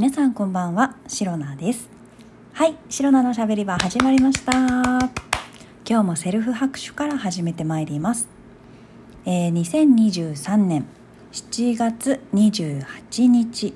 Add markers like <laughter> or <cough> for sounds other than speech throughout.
皆さんこんばんは、シロナです。はい、シロナのしゃべり場始まりました。今日もセルフ拍手から始めてまいります。えー、2023年7月28日、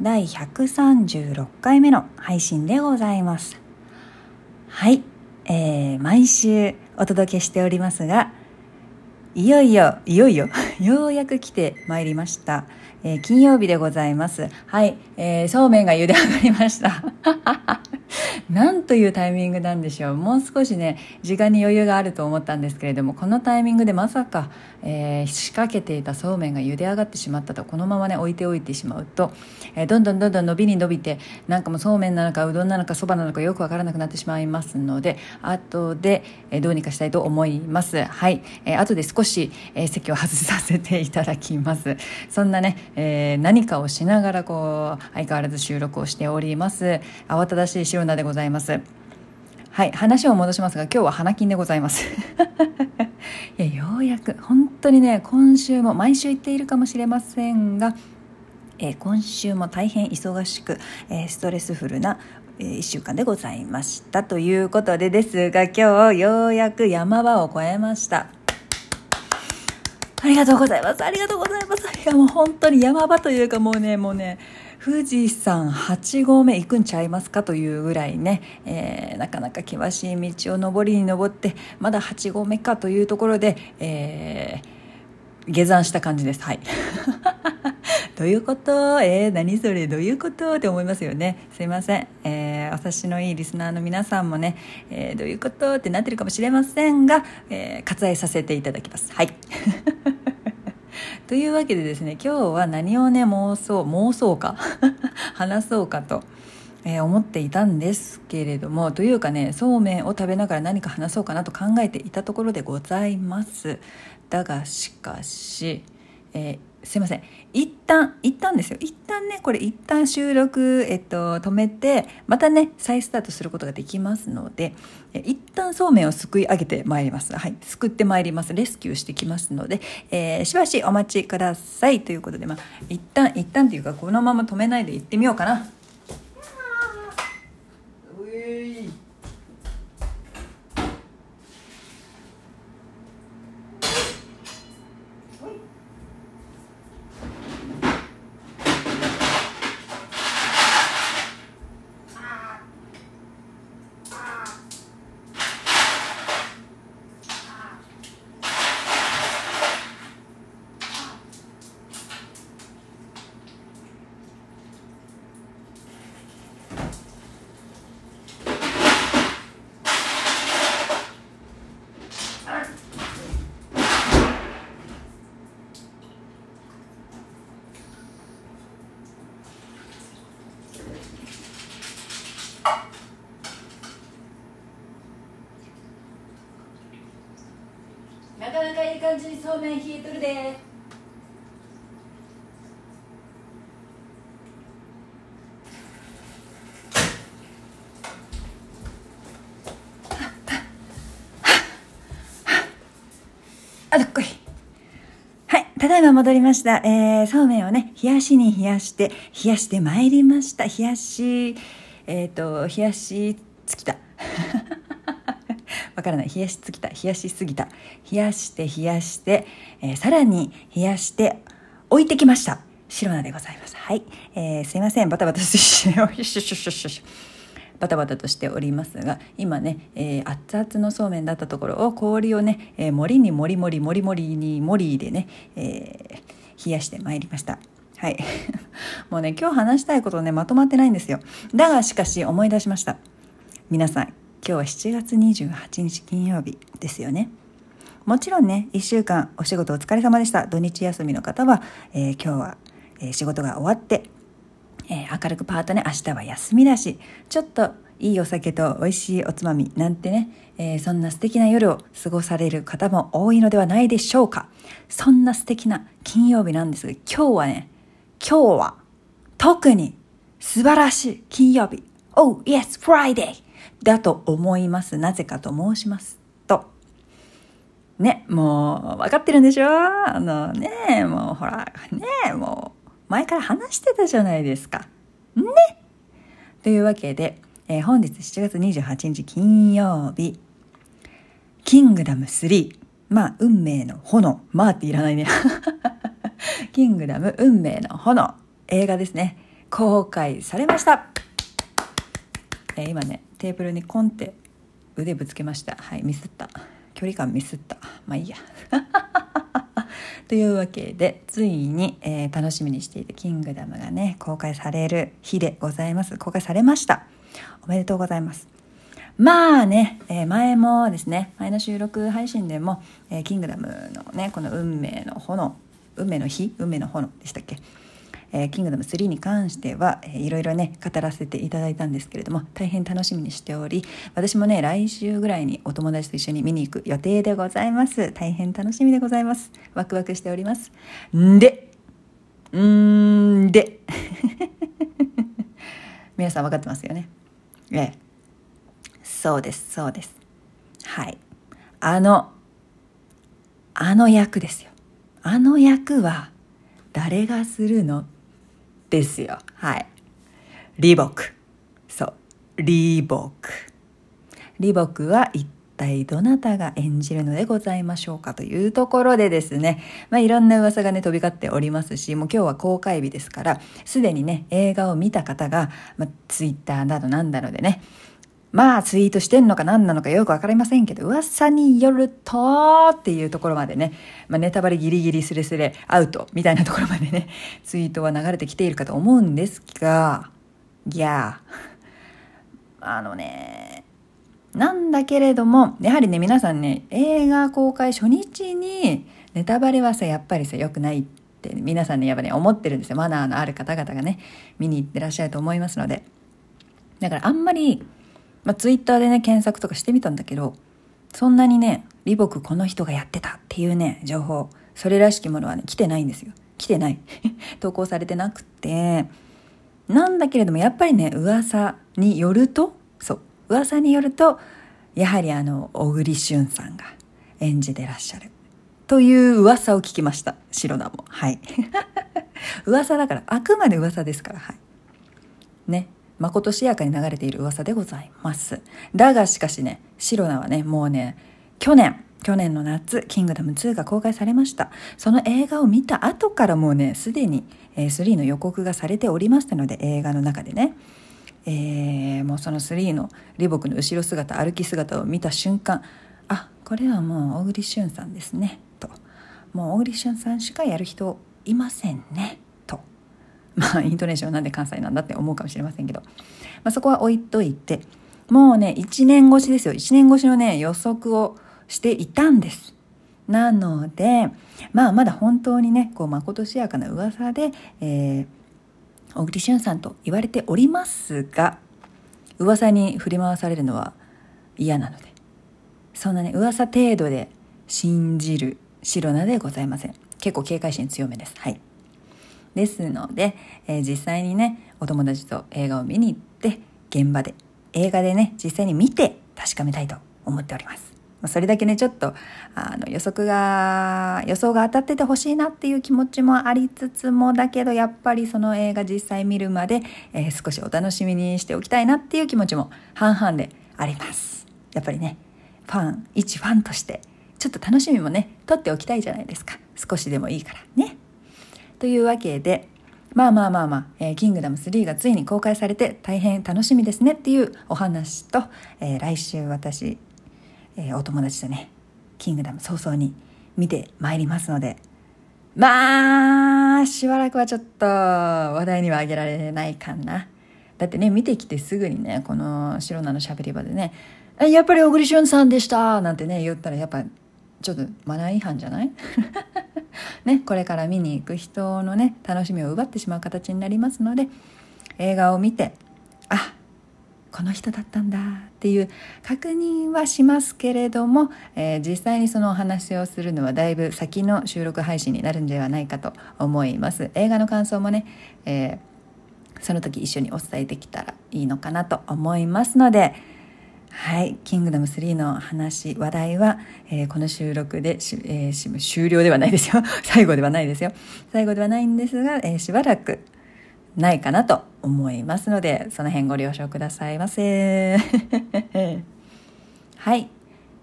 第136回目の配信でございます。はい、えー、毎週お届けしておりますが、いよいよ、いよいよ、ようやく来てまいりました。えー金曜日でございます。はい、えーそうめんが茹で上がりました。<laughs> なんというタイミングなんでしょう。もう少しね、時間に余裕があると思ったんですけれども、このタイミングでまさか、えー仕掛けていたそうめんが茹で上がってしまったと、このままね、置いておいてしまうと、えーどんどんどんどん伸びに伸びて、なんかもうそうめんなのか、うどんなのか、そばなのか、よくわからなくなってしまいますので、後で、えーどうにかしたいと思います。はい。えー後で少し、えー席を外させていただきます。そんなね、えー何かをしながら、こう、相変わらず収録をしております。慌ただしいシロナでございます。はい、話を戻しますが、今日は花金でございます。<laughs> いや、ようやく、本当にね、今週も、毎週言っているかもしれませんが、えー今週も大変忙しく、えーストレスフルな、え1週間でございました。ということでですが、今日ようやく山場を越えました。ありがとうございます。ありがとうございます。いやもう本当に山場というかもうね、もうね、富士山8合目行くんちゃいますかというぐらいね、えーなかなか険しい道を上りに登って、まだ8合目かというところで、えー下山した感じです。はい。<laughs> どういうこと？えー、何それ？どういうこと？って思いますよね。すいません。えー私のいいリスナーの皆さんもね、えーどういうこと？ってなってるかもしれませんが、えー割愛させていただきます。はい。というわけでですね、今日は何をね、妄想、妄想か <laughs> 話そうかと。えー思っていたんですけれどもというかねそうめんを食べながら何か話そうかなと考えていたところでございますだがしかし、えーすいません。一旦一旦ですよ。一旦ねこれ一旦収録、えっと、止めてまたね再スタートすることができますのでえ一旦そうめんをすくい上げてまいります。はい。すくってまいります。レスキューしてきますので、えーしばしお待ちください。ということでまあ一旦一旦っていうかこのまま止めないで行ってみようかな。なかなかいい感じにそうめん冷えとるであどっこいはい、ただいま戻りました。えー、そうめんをね、冷やしに冷やして、冷やしてまいりました。冷やし、えっ、と、冷やし尽きた。わからない。冷やし尽きた。冷やしすぎた。冷やして冷やして、えーさらに冷やして置いてきました。白菜でございます。はい。えーすいません。バタバタして、<laughs> よしよしよしよし。バタバタとしておりますが今ね、えー熱々のそうめんだったところを氷をね、えー、盛りに盛り盛り盛り盛りに盛りでね、えー冷やしてまいりましたはい <laughs> もうね今日話したいことねまとまってないんですよだがしかし思い出しました皆さん今日は7月28日金曜日ですよね。もちろんね1週間お仕事お疲れ様でした。土日休みの方は、えー今日は、えー仕事が終わってえー明るくパートね明日は休みだしちょっといいお酒と美味しいおつまみなんてね、えーそんな素敵な夜を過ごされる方も多いのではないでしょうか。そんな素敵な金曜日なんですが今日はね今日は特に素晴らしい金曜日。Oh yes Friday! だと思いますなぜかと申しますとね、もう、分かってるんでしょ？あのね、もうほら、ね、もう、前から話してたじゃないですか。ねというわけで、えー、本日7月28日金曜日、キングダム3、まあ、運命の炎、まあっていらないね。<laughs> キングダム運命の炎、映画ですね。公開されました。えー、今ね、テーブルにコンって腕ぶつけました。はい、ミスった。距離感ミスった。まあいいや。<laughs> というわけで、ついに、えー、楽しみにしていたキングダムがね、公開される日でございます。公開されました。おめでとうございます。まあね、えー、前もですね、前の収録配信でも、えー、キングダムのね、この運命の炎、運命の日運命の炎でしたっけ？えー、キングダム3に関しては、えー、いろいろね語らせていただいたんですけれども大変楽しみにしており私もね来週ぐらいにお友達と一緒に見に行く予定でございます。大変楽しみでございます。ワクワクしております。んでんで。<laughs> 皆さん分かってますよね？ええ。そうですそうです。はい。あのあの役ですよ。あの役は誰がするの？ですよ。はい。リボク。そう。リボク。リボクは一体どなたが演じるのでございましょうかというところでですね、まあ、いろんな噂がね、飛び交っておりますし、もう今日は公開日ですから、すでにね、映画を見た方が、まあ、ツイッターなどなんだのでね、まあツイートしてんのか何なのかよくわかりませんけど、噂によるとっていうところまでね、まあ、ネタバレギリギリスレスレアウトみたいなところまでね、<laughs> ツイートは流れてきているかと思うんですが、いやあのね、なんだけれども、やはりね、皆さんね、映画公開初日にネタバレはさ、やっぱりさ、良くないって皆さんね、やっぱね、思ってるんですよ。マナーのある方々がね、見に行ってらっしゃると思いますので。だからあんまり、まあ、ツイッターでね、検索とかしてみたんだけど、そんなにね、李牧この人がやってたっていうね、情報、それらしきものはね、来てないんですよ。来てない。<laughs> 投稿されてなくて、なんだけれども、やっぱりね、噂によると、そう、噂によると、やはりあの、小栗旬さんが演じてらっしゃる。という噂を聞きました。白田も。はい。<laughs> 噂だから、あくまで噂ですから、はい。ね。まことしやかに流れている噂でございます。だがしかしね、シロナはね、もうね、去年、去年の夏、キングダム2が公開されました。その映画を見た後からもうね、すでに、3の予告がされておりましたので、映画の中でね、えー、もうその3の李牧の後ろ姿、歩き姿を見た瞬間、あ、これはもう小栗旬さんですね、と。もう小栗旬さんしかやる人いませんね。まあイントネーションなんで関西なんだって思うかもしれませんけど、まあ、そこは置いといてもうね1年越しですよ。1年越しのね予測をしていたんです。なのでまあまだ本当にねこうまことしやかな噂で、えー、小栗旬さんと言われておりますが噂に振り回されるのは嫌なのでそんなね噂程度で信じる白菜でございません。結構警戒心強めです。はい。ですので、えー、実際にねお友達と映画を見に行って現場で映画でね実際に見て確かめたいと思っております。それだけねちょっとあの予測が予想が当たっててほしいなっていう気持ちもありつつもだけどやっぱりその映画実際見るまで、えー、少しお楽しみにしておきたいなっていう気持ちも半々であります。やっぱりねファン一ファンとしてちょっと楽しみもね取っておきたいじゃないですか少しでもいいからね。というわけで、まあまあまあまあ、えー、キングダム3がついに公開されて大変楽しみですねっていうお話と、えー、来週私、えー、お友達とね、キングダム早々に見てまいりますので、まあ、しばらくはちょっと話題にはあげられないかな。だってね、見てきてすぐにね、この白菜のしゃべり場でね、やっぱり小栗旬さんでしたなんてね、言ったらやっぱちょっとマナー違反じゃない？<laughs> ね、これから見に行く人のね楽しみを奪ってしまう形になりますので映画を見てあこの人だったんだっていう確認はしますけれども、えー、実際にそのお話をするのはだいぶ先の収録配信になるんではないかと思います。映画の感想もね、えー、その時一緒にお伝えできたらいいのかなと思いますのではい、キングダム3の話、話題は、えー、この収録で、えー、終了ではないですよ。<laughs> 最後ではないですよ。最後ではないんですが、えー、しばらく、ないかなと思いますのでその辺ご了承くださいませ <laughs> はい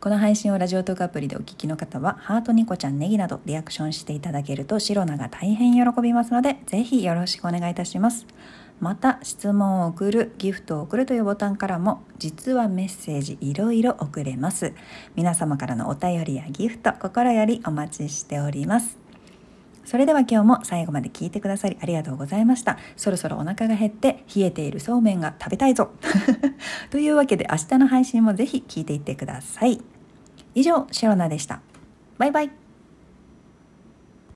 この配信をラジオトークアプリでお聞きの方はハートニコちゃんネギなどリアクションしていただけるとシロナが大変喜びますのでぜひよろしくお願いいたしますまた質問を送るギフトを送るというボタンからも実はメッセージいろいろ送れます。皆様からのお便りやギフト心よりお待ちしております。それでは今日も最後まで聞いてくださりありがとうございました。そろそろお腹が減って冷えているそうめんが食べたいぞ。<laughs> というわけで明日の配信もぜひ聞いていってください。以上シロナでした。バイバイ。